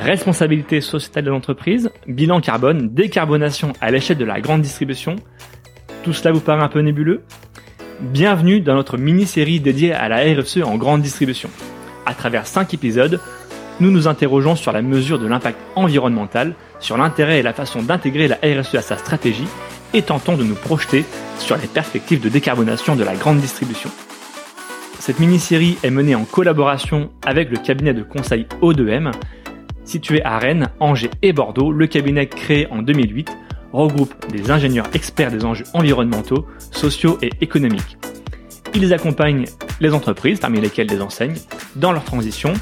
responsabilité sociétale de l'entreprise, bilan carbone, décarbonation à l'échelle de la grande distribution. Tout cela vous paraît un peu nébuleux? Bienvenue dans notre mini-série dédiée à la RSE en grande distribution. À travers 5 épisodes, nous nous interrogeons sur la mesure de l'impact environnemental, sur l'intérêt et la façon d'intégrer la RSE à sa stratégie et tentons de nous projeter sur les perspectives de décarbonation de la grande distribution. Cette mini-série est menée en collaboration avec le cabinet de conseil O2M. Situé à Rennes, Angers et Bordeaux, le cabinet créé en 2008 regroupe des ingénieurs experts des enjeux environnementaux, sociaux et économiques. Ils accompagnent les entreprises, parmi lesquelles des enseignes, dans leur transition,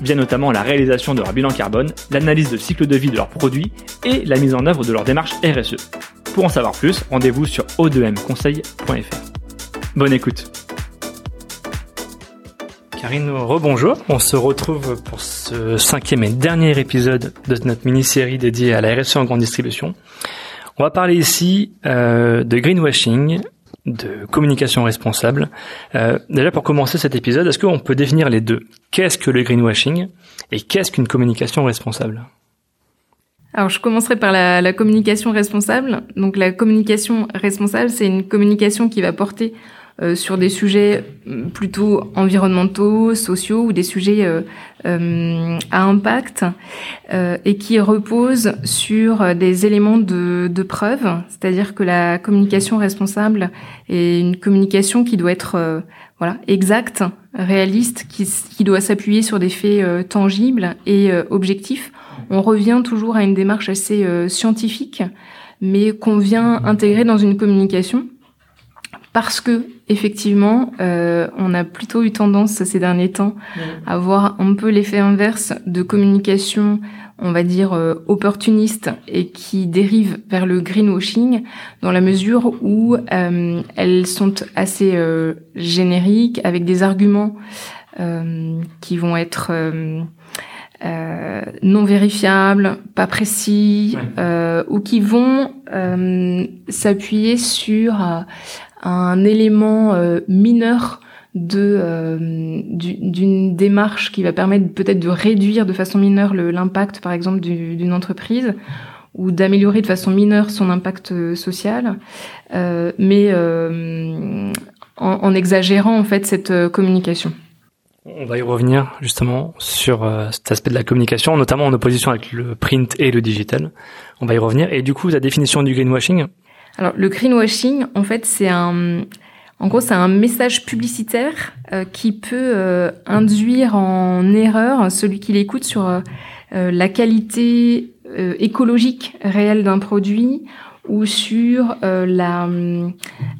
via notamment la réalisation de leur bilan carbone, l'analyse de cycle de vie de leurs produits et la mise en œuvre de leur démarche RSE. Pour en savoir plus, rendez-vous sur o2mconseil.fr. Bonne écoute Karine, rebonjour. On se retrouve pour ce cinquième et dernier épisode de notre mini-série dédiée à la RSE en grande distribution. On va parler ici euh, de greenwashing, de communication responsable. Euh, déjà pour commencer cet épisode, est-ce qu'on peut définir les deux? Qu'est-ce que le greenwashing et qu'est-ce qu'une communication responsable? Alors, je commencerai par la, la, communication responsable. Donc, la communication responsable, c'est une communication qui va porter euh, sur des sujets mm, plutôt environnementaux, sociaux ou des sujets euh, euh, à impact et qui repose sur des éléments de, de preuve, c'est-à-dire que la communication responsable est une communication qui doit être voilà exacte, réaliste, qui, qui doit s'appuyer sur des faits tangibles et objectifs. On revient toujours à une démarche assez scientifique, mais qu'on vient intégrer dans une communication parce que effectivement, euh, on a plutôt eu tendance ces derniers temps à voir un peu l'effet inverse de communication, on va dire euh, opportuniste et qui dérive vers le greenwashing dans la mesure où euh, elles sont assez euh, génériques avec des arguments euh, qui vont être non vérifiables, pas précis, ou qui vont s'appuyer sur un élément euh, mineur de euh, d'une démarche qui va permettre peut-être de réduire de façon mineure l'impact par exemple d'une entreprise ou d'améliorer de façon mineure son impact euh, social mais en, en, exagérant en fait cette communication on va y revenir justement sur cet aspect de la communication, notamment en opposition avec le print et le digital. On va y revenir. Et du coup, la définition du greenwashing, alors le greenwashing, en fait, c'est un, en gros, c'est un message publicitaire euh, qui peut euh, induire en erreur celui qui l'écoute sur euh, la qualité écologique réelle d'un produit ou sur la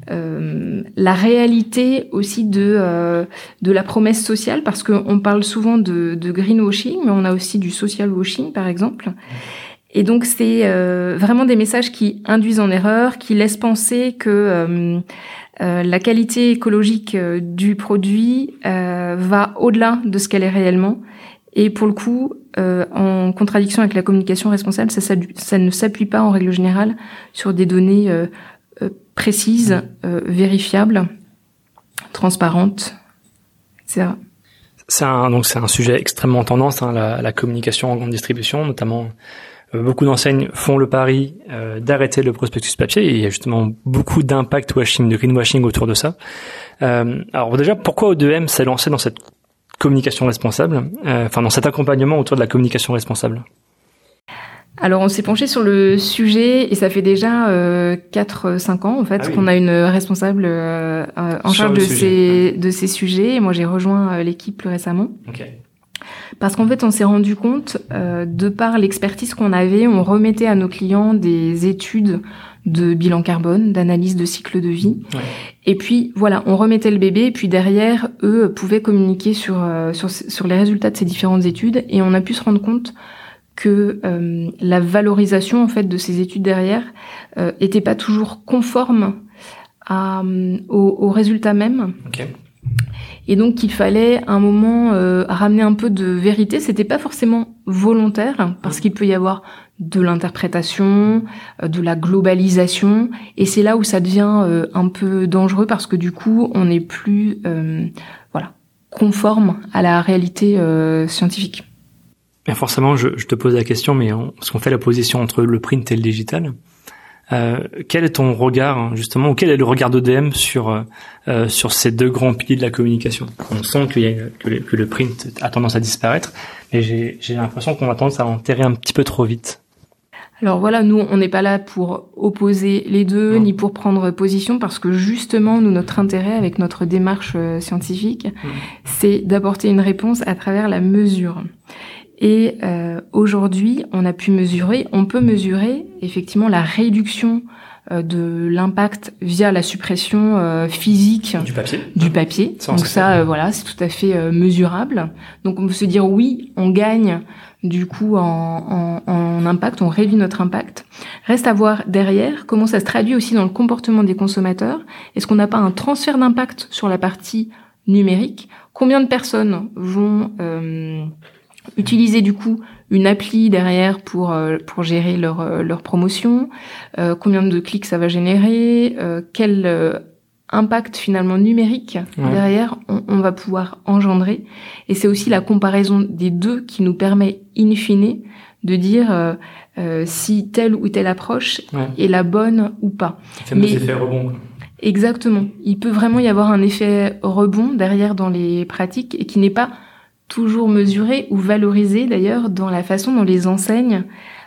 la réalité aussi de de la promesse sociale parce qu'on parle souvent de, de greenwashing mais on a aussi du social washing par exemple et donc c'est euh, vraiment des messages qui induisent en erreur, qui laissent penser que euh, euh, la qualité écologique du produit va au-delà de ce qu'elle est réellement. Et pour le coup, en contradiction avec la communication responsable, ça, ça, ne s'appuie pas en règle générale sur des données précises, vérifiables, transparentes, etc. C'est un, donc c'est un sujet extrêmement tendance, hein, la, la, communication en grande distribution, notamment euh, beaucoup d'enseignes font le pari euh, d'arrêter le prospectus papier et il y a justement beaucoup d'impact washing, de greenwashing autour de ça. Euh, alors déjà, pourquoi O2M s'est lancé dans cette communication responsable, enfin dans cet accompagnement autour de la communication responsable? Alors on s'est penché sur le sujet et ça fait déjà euh, 4-5 ans en fait ah qu'on a une responsable en charge de ces, de ces sujets et moi j'ai rejoint l'équipe plus récemment. Okay. Parce qu'en fait, on s'est rendu compte, euh, de par l'expertise qu'on avait, on remettait à nos clients des études de bilan carbone, d'analyse de cycle de vie. Et puis voilà, on remettait le bébé, et puis derrière, eux pouvaient communiquer sur, euh, sur, sur les résultats de ces différentes études, et on a pu se rendre compte que euh, la valorisation en fait de ces études derrière euh, était pas toujours conforme à, aux, aux résultats même. Okay. Et donc il fallait un moment euh, ramener un peu de vérité. C'était pas forcément volontaire parce qu'il peut y avoir de l'interprétation, euh, de la globalisation, et c'est là où ça devient euh, un peu dangereux parce que du coup on n'est plus voilà conforme à la réalité scientifique. Et forcément, je, te pose la question, mais on, parce qu'on fait la position entre le print et le digital. Euh, quel est ton regard hein, justement, ou quel est le regard d'ODM sur euh, euh, sur ces deux grands piliers de la communication? On sent qu'il y a, que, le, que, le, print a tendance à disparaître, mais j'ai l'impression qu'on a tendance à enterrer un petit peu trop vite. Alors voilà, nous, on n'est pas là pour opposer les deux, ni pour prendre position, parce que justement, nous, notre intérêt avec notre démarche scientifique, c'est d'apporter une réponse à travers la mesure. Et euh, aujourd'hui, on a pu mesurer, on peut mesurer effectivement la réduction euh, de l'impact via la suppression euh, physique du papier. Du papier. Donc ça, voilà, c'est tout à fait mesurable. Donc on peut se dire oui, on gagne du coup en, en, en, impact, on réduit notre impact. Reste à voir derrière comment ça se traduit aussi dans le comportement des consommateurs. Est-ce qu'on n'a pas un transfert d'impact sur la partie numérique? Combien de personnes vont utiliser du coup une appli derrière pour euh, pour gérer leur euh, leur promotion, euh, combien de clics ça va générer, quel impact finalement numérique derrière on, va pouvoir engendrer et c'est aussi la comparaison des deux qui nous permet in fine de dire si telle ou telle approche est la bonne ou pas. Mais rebond. Exactement. Il peut vraiment y avoir un effet rebond derrière dans les pratiques et qui n'est pas toujours mesuré ou valorisé d'ailleurs dans la façon dont les enseignes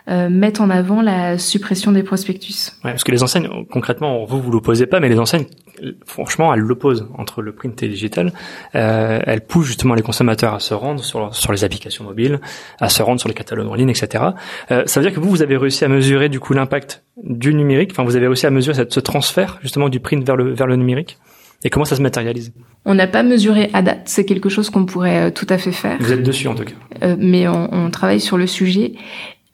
euh, mettent en avant la suppression des prospectus. Ouais, parce que les enseignes, concrètement, vous vous l'opposez pas, mais les enseignes, franchement, elles l'opposent entre le print et le digital. Euh, elles poussent justement les consommateurs à se rendre sur, sur les applications mobiles, à se rendre sur les catalogues en ligne, etc. Euh, ça veut dire que vous, vous avez réussi à mesurer du coup l'impact du numérique? Enfin, vous avez réussi à mesurer ce transfert justement du print vers le vers le numérique? Et comment ça se matérialise On n'a pas mesuré à date, c'est quelque chose qu'on pourrait euh, tout à fait faire. Vous êtes dessus en tout cas. Euh, mais on, on, travaille sur le sujet.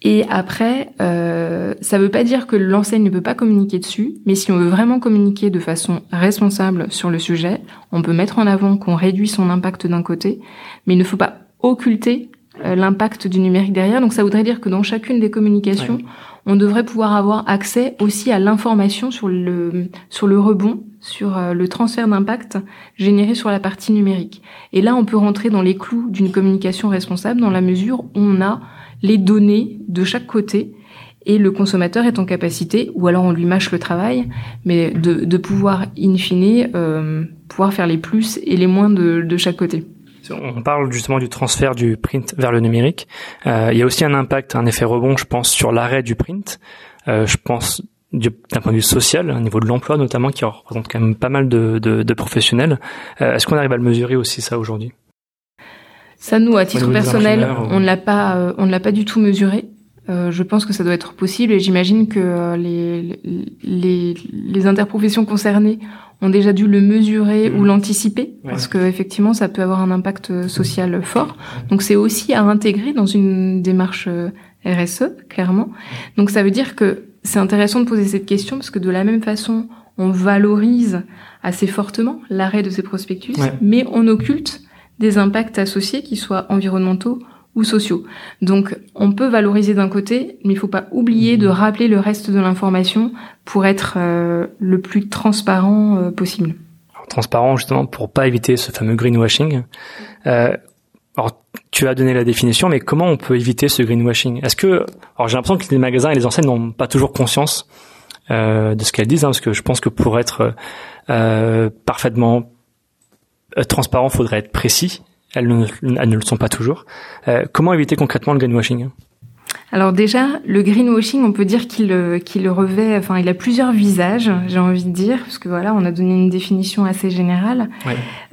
Et après, euh, ça ne veut pas dire que l'enseigne ne peut pas communiquer dessus, mais si on veut vraiment communiquer de façon responsable sur le sujet, on peut mettre en avant qu'on réduit son impact d'un côté, mais il ne faut pas occulter l'impact du numérique derrière. Donc ça voudrait dire que dans chacune des communications, on devrait pouvoir avoir accès aussi à l'information sur le sur le rebond, sur euh, le transfert d'impact généré sur la partie numérique. Et là, on peut rentrer dans les clous d'une communication responsable dans la mesure où on a les données de chaque côté et le consommateur est en capacité, ou alors on lui mâche le travail, mais de, de pouvoir in fine euh, pouvoir faire les plus et les moins de, de chaque côté. On parle justement du transfert du print vers le numérique. Euh, il y a aussi un impact, un effet rebond, je pense, sur l'arrêt du print. Euh, je pense d'un point de vue social, au niveau de l'emploi notamment, qui représente quand même pas mal de, de, de professionnels. Euh, Est-ce qu'on arrive à le mesurer aussi ça aujourd'hui? Ça, nous, à titre personnel, on ne l'a pas, euh, on ne l'a pas du tout mesuré. Euh, je pense que ça doit être possible et j'imagine que les, les, les, interprofessions concernées ont déjà dû le mesurer ou mmh. l'anticiper parce que effectivement ça peut avoir un impact euh, social fort. Donc c'est aussi à intégrer dans une démarche RSE clairement. Donc ça veut dire que c'est intéressant de poser cette question parce que de la même façon on valorise assez fortement l'arrêt de ces prospectus, mais on occulte des impacts associés qui soient environnementaux ou sociaux. Donc on peut valoriser d'un côté, mais il faut pas oublier de rappeler le reste de l'information pour être euh, le plus transparent euh, possible. transparent justement pour pas éviter ce fameux greenwashing. Euh, alors tu as donné la définition, mais comment on peut éviter ce greenwashing? Est-ce que alors j'ai l'impression que les magasins et les enseignes n'ont pas toujours conscience euh, de ce qu'elles disent, hein, parce que je pense que pour être parfaitement transparent, faudrait être précis elles ne, ne le sont pas toujours. Euh, comment éviter concrètement le greenwashing? Alors déjà, le greenwashing, on peut dire qu'il euh, qu'il revêt, enfin, il a plusieurs visages, j'ai envie de dire, parce que voilà, on a donné une définition assez générale,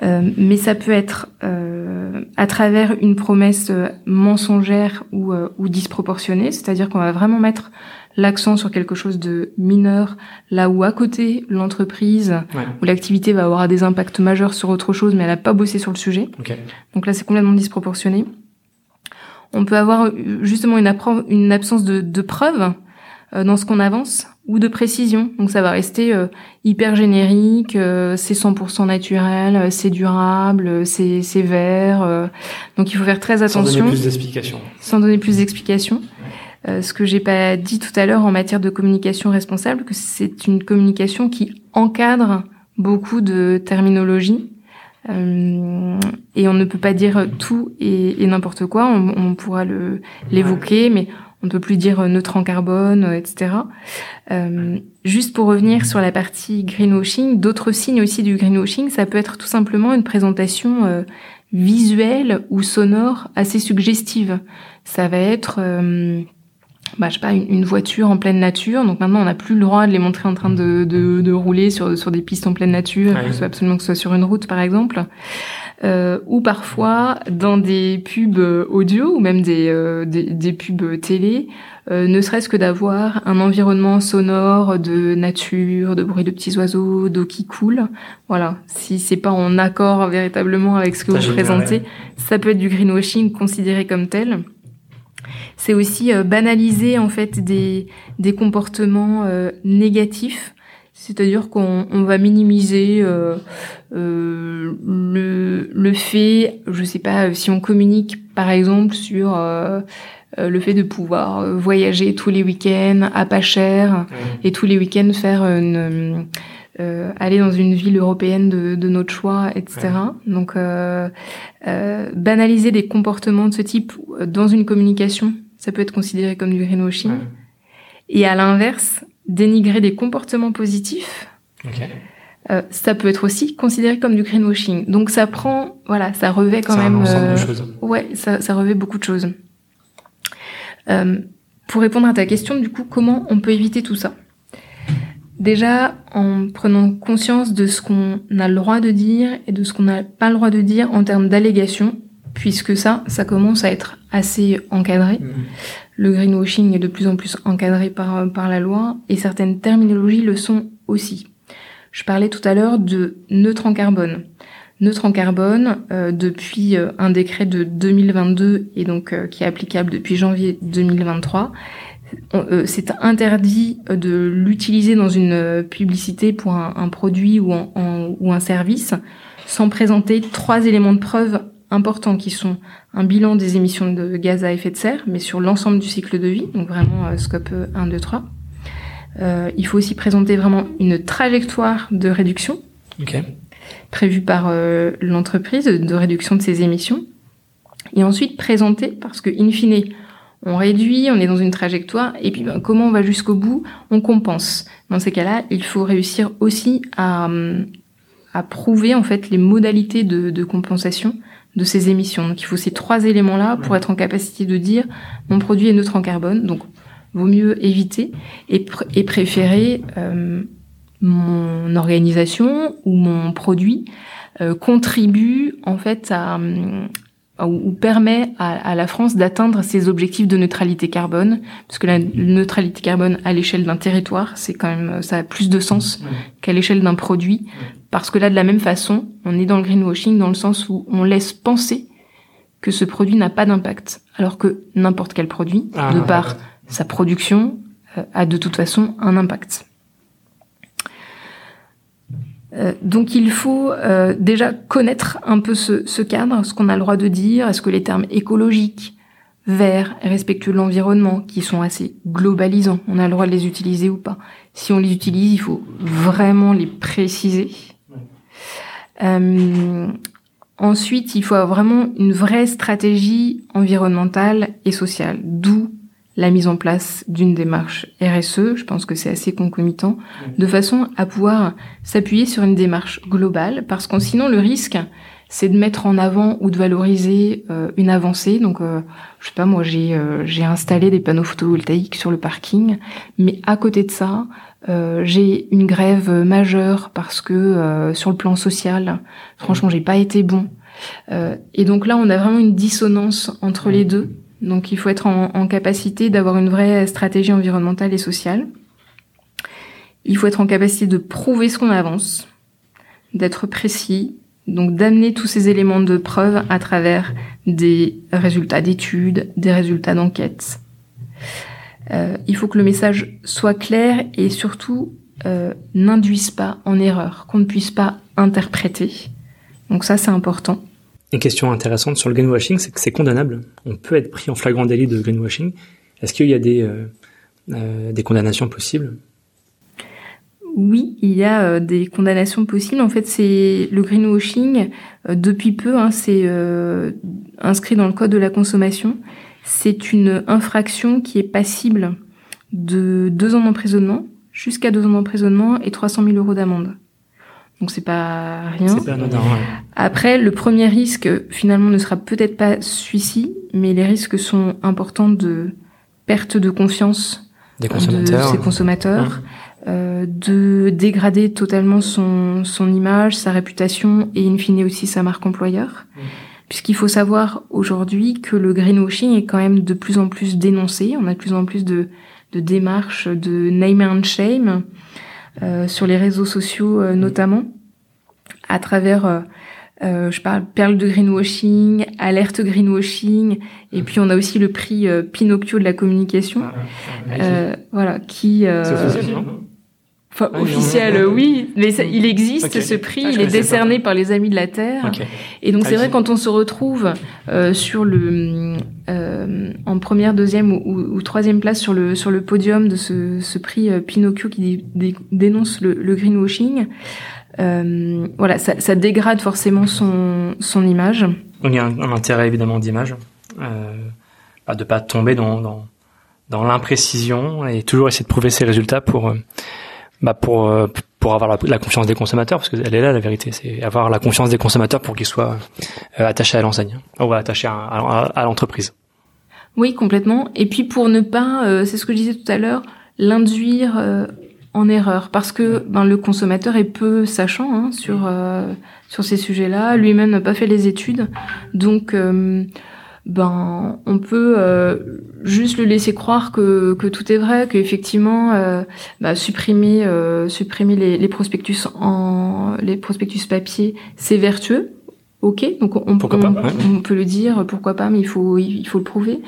euh, mais ça peut être euh, à travers une promesse mensongère ou, euh, ou disproportionnée, c'est-à-dire qu'on va vraiment mettre l'accent sur quelque chose de mineur, là où à côté l'entreprise ou l'activité va avoir des impacts majeurs sur autre chose, mais elle n'a pas bossé sur le sujet. Donc là, c'est complètement disproportionné. On peut avoir euh, justement une, une absence de, de preuves euh, dans ce qu'on avance ou de précision. Donc ça va rester euh, hyper générique, c'est 100% naturel, c'est durable, c'est vert. donc il faut faire très attention. Sans donner plus d'explications. Sans donner plus d'explications. Euh, ce que j'ai pas dit tout à l'heure en matière de communication responsable, que c'est une communication qui encadre beaucoup de terminologie, Euh, et on ne peut pas dire tout et, n'importe quoi. On, on pourra le l'évoquer, mais on ne peut plus dire neutre en carbone, etc. Euh, juste pour revenir sur la partie greenwashing, d'autres signes aussi du greenwashing, ça peut être tout simplement une présentation euh, visuelle ou sonore assez suggestive. Ça va être bah, je sais pas, une, voiture en pleine nature. Donc maintenant, on n'a plus le droit de les montrer en train de, de, de rouler sur, sur des pistes en pleine nature, que ce soit absolument que ce soit sur une route, par exemple. Euh, ou parfois dans des pubs audio ou même des, euh, des, des, pubs télé, euh, ne serait-ce que d'avoir un environnement sonore de nature, de bruit de petits oiseaux, d'eau qui coule. Voilà, si c'est pas en accord véritablement avec ce que vous présentez, ça peut être du greenwashing considéré comme tel c'est aussi euh, banaliser en fait des, des comportements euh, négatifs. C'est-à-dire qu'on on va minimiser euh, euh, le, le fait, je sais pas, si on communique par exemple sur euh, le fait de pouvoir voyager tous les week-ends à pas cher et tous les week-ends faire une euh, aller dans une ville européenne de, de notre choix, etc. Donc, euh, euh, banaliser des comportements de ce type dans une communication ça peut être considéré comme du greenwashing. Et à l'inverse, dénigrer des comportements positifs, euh, ça peut être aussi considéré comme du greenwashing. Donc ça prend, voilà, ça revêt quand même. Euh, de choses. Ouais, ça, ça revêt beaucoup de choses. Euh, pour répondre à ta question, du coup, comment on peut éviter tout ça? Déjà, en prenant conscience de ce qu'on a le droit de dire et de ce qu'on n'a pas le droit de dire en termes d'allégations, puisque ça, ça commence à être assez encadré. Mhm. Le greenwashing est de plus en plus encadré par, par la loi et certaines terminologies le sont aussi. Je parlais tout à l'heure de neutre en carbone. Neutre en carbone, euh, depuis euh, un décret de 2022 et donc euh, qui est applicable depuis janvier 2023, c'est interdit de l'utiliser dans une publicité pour un, produit ou, ou un service sans présenter trois éléments de preuve importants qui sont un bilan des émissions de gaz à effet de serre, mais sur l'ensemble du cycle de vie, donc vraiment euh, scope 1, 2, 3. Euh, il faut aussi présenter vraiment une trajectoire de réduction prévue par euh, l'entreprise de réduction de ses émissions. Et ensuite présenter, parce que in fine, on réduit, on est dans une trajectoire, et puis ben, comment on va jusqu'au bout, on compense. Dans ces cas-là, il faut réussir aussi à, à prouver en fait les modalités de, de compensation de ces émissions. Donc il faut ces trois éléments-là pour être en capacité de dire mon produit est neutre en carbone. Donc vaut mieux éviter et, et préférer euh, mon organisation ou mon produit euh, contribue en fait à, ou permet à, la France d'atteindre ses objectifs de neutralité carbone, parce que la neutralité carbone à l'échelle d'un territoire, c'est quand même ça a plus de sens qu'à l'échelle d'un produit, parce que là de la même façon, on est dans le greenwashing dans le sens où on laisse penser que ce produit n'a pas d'impact, alors que n'importe quel produit, ah, de par sa production, euh, a de toute façon un impact. Euh, donc il faut euh, déjà connaître un peu ce, cadre, ce qu'on a le droit de dire, est-ce que les termes écologiques, verts, respectueux de l'environnement, qui sont assez globalisants, on a le droit de les utiliser ou pas? Si on les utilise, il faut vraiment les préciser. Euh, ensuite, il faut avoir vraiment une vraie stratégie environnementale et sociale, d'où la mise en place d'une démarche RSE, je pense que c'est assez concomitant, de façon à pouvoir s'appuyer sur une démarche globale, parce que sinon le risque, c'est de mettre en avant ou de valoriser euh, une avancée. Donc, euh, je sais pas, moi j'ai euh, j'ai installé des panneaux photovoltaïques sur le parking, mais à côté de ça, j'ai une grève majeure parce que sur le plan social, franchement, j'ai pas été bon. et donc là, on a vraiment une dissonance entre les deux donc il faut être en, capacité d'avoir une vraie stratégie environnementale et sociale. Il faut être en capacité de prouver ce qu'on avance, d'être précis, donc d'amener tous ces éléments de preuve à travers des résultats d'études, des résultats d'enquête. Euh, il faut que le message soit clair et surtout euh, n'induise pas en erreur, qu'on ne puisse pas interpréter. Donc ça c'est important. Une question intéressante sur le greenwashing, c'est que c'est condamnable. On peut être pris en flagrant délit de greenwashing. Est-ce qu'il y a des, euh, des condamnations possibles? Oui, il y a euh, des condamnations possibles. En fait, c'est le greenwashing euh, depuis peu, hein, c'est euh, inscrit dans le code de la consommation. C'est une infraction qui est passible de deux ans d'emprisonnement jusqu'à deux ans d'emprisonnement et 300 000 euros d'amende. Donc c'est pas rien. Pas ouais. Après, le premier risque finalement ne sera peut-être pas celui-ci, mais les risques sont importants de perte de confiance Des de ses consommateurs, euh, de dégrader totalement son, son image, sa réputation et in fine aussi sa marque employeur. Puisqu'il faut savoir aujourd'hui que le greenwashing est quand même de plus en plus dénoncé. On a de plus en plus de, de démarches de name and shame euh, sur les réseaux sociaux euh, notamment, à travers, euh, euh, je parle perle de greenwashing, alerte greenwashing, et puis on a aussi le prix euh, Pinocchio de la communication, euh, voilà, qui euh, C'est officiel, non Enfin, Ah, officiel, oui, mais ça- il existe ce prix, Ah, il est décerné par les Amis de la Terre. Et donc Ah, c'est vrai quand on se retrouve euh, sur le euh, en première, deuxième ou, ou- ou troisième place sur le sur le podium de ce, ce prix euh, Pinocchio qui dé- dé- dénonce le, le greenwashing, voilà, ça, ça dégrade forcément son son image. Donc il y a un, un intérêt évidemment d'image, bah, de pas tomber dans dans, dans l'imprécision et toujours essayer de prouver ses résultats pour bah, pour euh, pour avoir la, la confiance des consommateurs parce qu'elle est là la vérité, c'est avoir la confiance des consommateurs pour qu'ils soient euh, attachés à l'enseigne ou attachés à, à, à l'entreprise. Oui, complètement. Et puis pour ne pas, euh, c'est ce que je disais tout à l'heure, l'induire euh, en erreur, parce que ben, le consommateur est peu sachant hein, sur euh, sur ces sujets-là. Lui-même n'a pas fait les études, donc euh, ben on peut euh, juste le laisser croire que que tout est vrai, qu'effectivement euh, bah, supprimer euh, supprimer les, les prospectus en les prospectus papier, c'est vertueux. Ok, donc on, on- pas, ouais. on peut le dire, pourquoi pas, mais il faut il faut le prouver.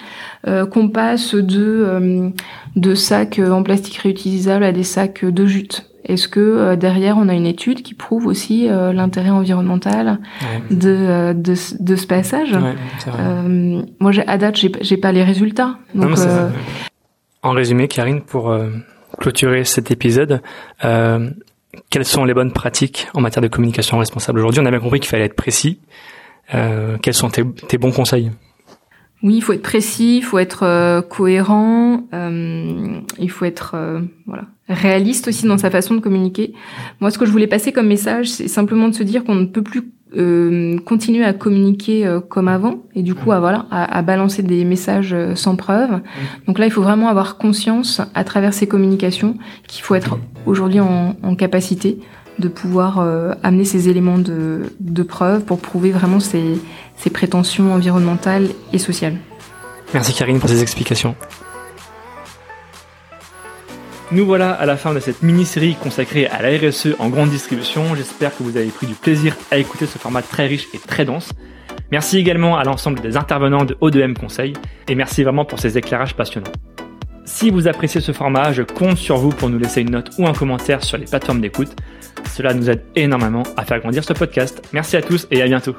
Euh, qu'on passe de euh, de sacs en plastique réutilisables à des sacs de jute. Est-ce que euh, derrière on a une étude qui prouve aussi euh, l'intérêt environnemental Ouais. de euh, de, ce- de ce passage? Ouais, Moi, à date, j'ai pas les résultats. Donc, vrai. En résumé, Karine, pour clôturer cet épisode, quelles sont les bonnes pratiques en matière de communication responsable aujourd'hui? On a bien compris qu'il fallait être précis. Quels sont tes, tes bons conseils? Oui, il faut être précis, il faut être euh, cohérent, euh, il faut être euh, voilà réaliste aussi dans sa façon de communiquer. Moi, ce que je voulais passer comme message, c'est simplement de se dire qu'on ne peut plus euh, continuer à communiquer euh, comme avant et du coup à voilà à, à balancer des messages euh, sans preuve. Donc là, il faut vraiment avoir conscience à travers ces communications qu'il faut être aujourd'hui en, en capacité de pouvoir euh, amener ces éléments de, de preuve pour prouver vraiment ses, ses prétentions environnementales et sociales. Merci Karine pour ces explications. Nous voilà à la fin de cette mini-série consacrée à la RSE en grande distribution. J'espère que vous avez pris du plaisir à écouter ce format très riche et très dense. Merci également à l'ensemble des intervenants de O2M Conseil et merci vraiment pour ces éclairages passionnants. Si vous appréciez ce format, je compte sur vous pour nous laisser une note ou un commentaire sur les plateformes d'écoute. Cela nous aide énormément à faire grandir ce podcast. Merci à tous et à bientôt.